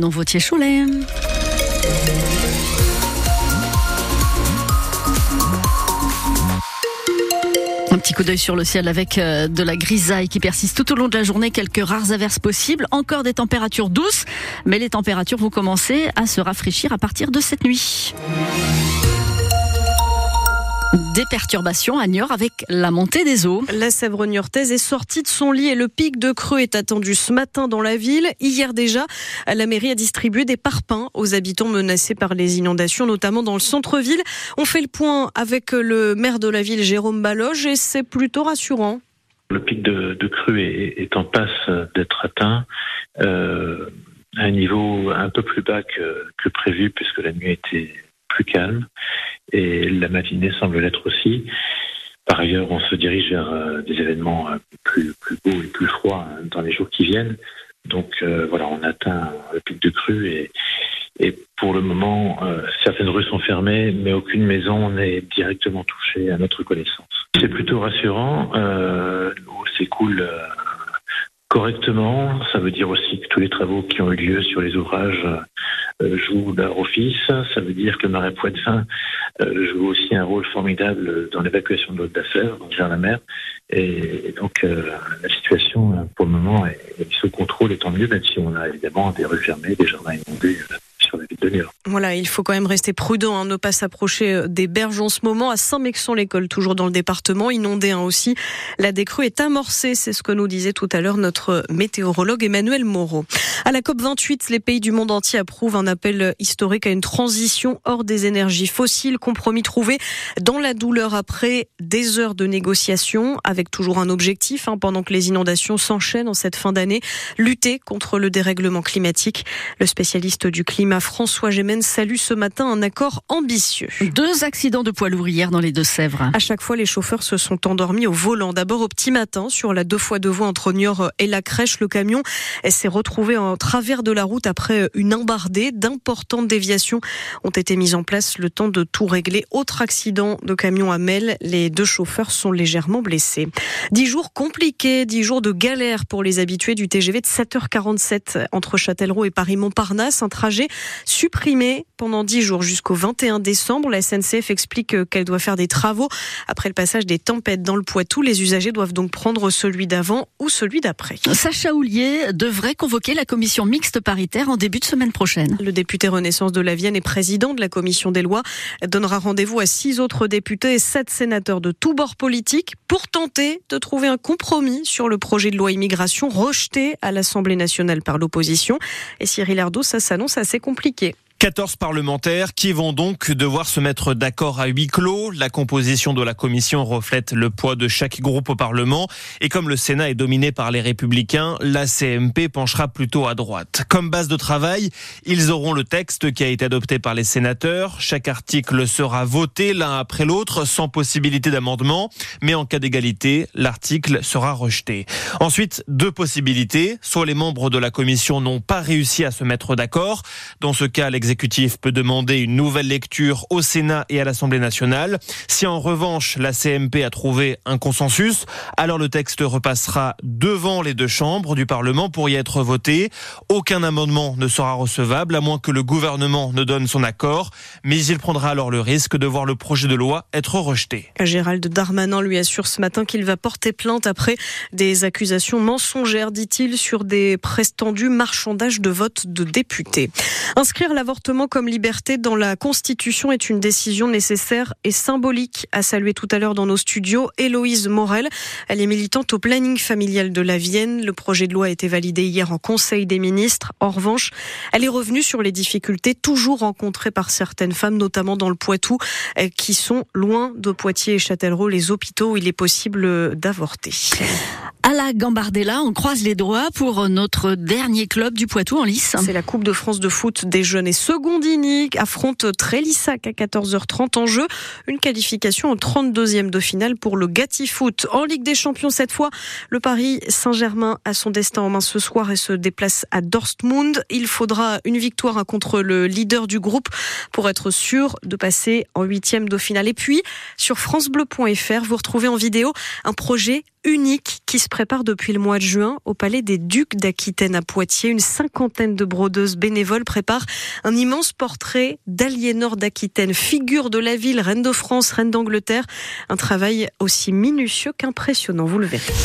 Non, Vautier-Cholet. Un petit coup d'œil sur le ciel avec euh, de la grisaille qui persiste tout au long de la journée, quelques rares averses possibles, encore des températures douces, mais les températures vont commencer à se rafraîchir à partir de cette nuit. Des perturbations à Niort avec la montée des eaux. La Sèvre niortaise est sortie de son lit et le pic de creux est attendu ce matin dans la ville. Hier déjà, la mairie a distribué des parpaings aux habitants menacés par les inondations, notamment dans le centre-ville. On fait le point avec le maire de la ville, Jérôme Baloge, et c'est plutôt rassurant. Le pic de, de crue est, est, en passe d'être atteint. Euh, à un niveau un peu plus bas que, que prévu puisque la nuit était plus calme et la matinée semble l'être aussi. Par ailleurs, on se dirige vers euh, des événements euh, plus, beaux et plus froids hein, dans les jours qui viennent. Donc euh, voilà, on atteint le pic de crue et, pour le moment, certaines rues sont fermées, mais aucune maison n'est directement touchée à notre connaissance. C'est plutôt rassurant. L'eau s'écoule correctement. Ça veut dire aussi que tous les travaux qui ont eu lieu sur les ouvrages jouent leur office. Ça veut dire que marais Poitevin euh, joue aussi un rôle formidable dans l'évacuation de l'eau Sèvre vers la mer. Et, donc euh, la situation pour le moment est sous contrôle et tant mieux, même si on a évidemment des rues fermées, des jardins inondés Voilà, il faut quand même rester prudent, hein, ne pas s'approcher des berges en ce moment. À Saint-Mexon-l'École, toujours dans le département, inondé hein, aussi. La décrue est amorcée, c'est ce que nous disait tout à l'heure notre météorologue Emmanuel Moreau. À la COP28, les pays du monde entier approuvent un appel historique à une transition hors des énergies fossiles, compromis trouvé dans la douleur après des heures de négociations, avec toujours un objectif, hein, pendant que les inondations s'enchaînent en cette fin d'année, lutter contre le dérèglement climatique. Le spécialiste du climat François Gémen salue ce matin un accord ambitieux. Deux accidents de poids lourds hier dans les Deux-Sèvres. À chaque fois, les chauffeurs se sont endormis au volant. D'abord au petit matin, sur la deux fois deux voies entre Niort et la crèche, le camion s'est retrouvé en travers de la route après une embardée. D'importantes déviations ont été mises en place le temps de tout régler. Autre accident de camion à Mel, les deux chauffeurs sont légèrement blessés. Dix jours compliqués, dix jours de galère pour les habitués du TGV de 7h47 entre Châtellerault et Paris-Montparnasse. Un trajet supprimé pendant dix jours jusqu'au 21 décembre. La SNCF explique qu'elle doit faire des travaux. Après le passage des tempêtes dans le Poitou, les usagers doivent donc prendre celui d'avant ou celui d'après. Sacha Houlier devrait convoquer la commission mixte paritaire en début de semaine prochaine. Le député Renaissance de la Vienne et président de la commission des lois donnera rendez-vous à six autres députés et sept sénateurs de tous bords politiques pour tenter de trouver un compromis sur le projet de loi immigration rejeté à l'Assemblée nationale par l'opposition. Et Cyril Ardo, ça s'annonce assez compliqué. 14 parlementaires qui vont donc devoir se mettre d'accord à huis clos. La composition de la commission reflète le poids de chaque groupe au Parlement. Et comme le Sénat est dominé par les républicains, la CMP penchera plutôt à droite. Comme base de travail, ils auront le texte qui a été adopté par les sénateurs. Chaque article sera voté l'un après l'autre sans possibilité d'amendement. Mais en cas d'égalité, l'article sera rejeté. Ensuite, deux possibilités. Soit les membres de la commission n'ont pas réussi à se mettre d'accord. Dans ce cas, l'exécutif peut demander une nouvelle lecture au Sénat et à l'Assemblée nationale. Si en revanche la CMP a trouvé un consensus, alors le texte repassera devant les deux chambres du Parlement pour y être voté. Aucun amendement ne sera recevable à moins que le gouvernement ne donne son accord, mais il prendra alors le risque de voir le projet de loi être rejeté. Gérald Darmanin lui assure ce matin qu'il va porter plainte après des accusations mensongères, dit-il, sur des prétendus marchandages de vote de députés. Inscrire l'avortement comme liberté dans la Constitution est une décision nécessaire et symbolique, a salué tout à l'heure dans nos studios Héloïse Morel. Elle est militante au planning familial de la Vienne. Le projet de loi a été validé hier en Conseil des ministres. En revanche, elle est revenue sur les difficultés toujours rencontrées par certaines femmes, notamment dans le Poitou, euh, qui sont loin de Poitiers et Châtellerault, les hôpitaux où il est possible d'avorter. Gambardella, on croise les doigts pour notre dernier club du Poitou en lice. C'est la Coupe de France de foot des jeunes et Secondini affronte Trélissac à 14h30 en jeu. Une qualification au 32e de finale pour le Gatti Foot. En Ligue des Champions cette fois, le Paris Saint-Germain a son destin en main ce soir et se déplace à Dortmund. Il faudra une victoire contre le leader du groupe pour être sûr de passer en huitième de finale. Et puis, sur francebleu.fr, vous retrouvez en vidéo un projet unique qui se prépare depuis le mois de juin au Palais des Ducs d'Aquitaine à Poitiers. Une cinquantaine de brodeuses bénévoles préparent un immense portrait d'Aliénor d'Aquitaine, figure de la ville, reine de France, reine d'Angleterre. Un travail aussi minutieux qu'impressionnant, vous le verrez.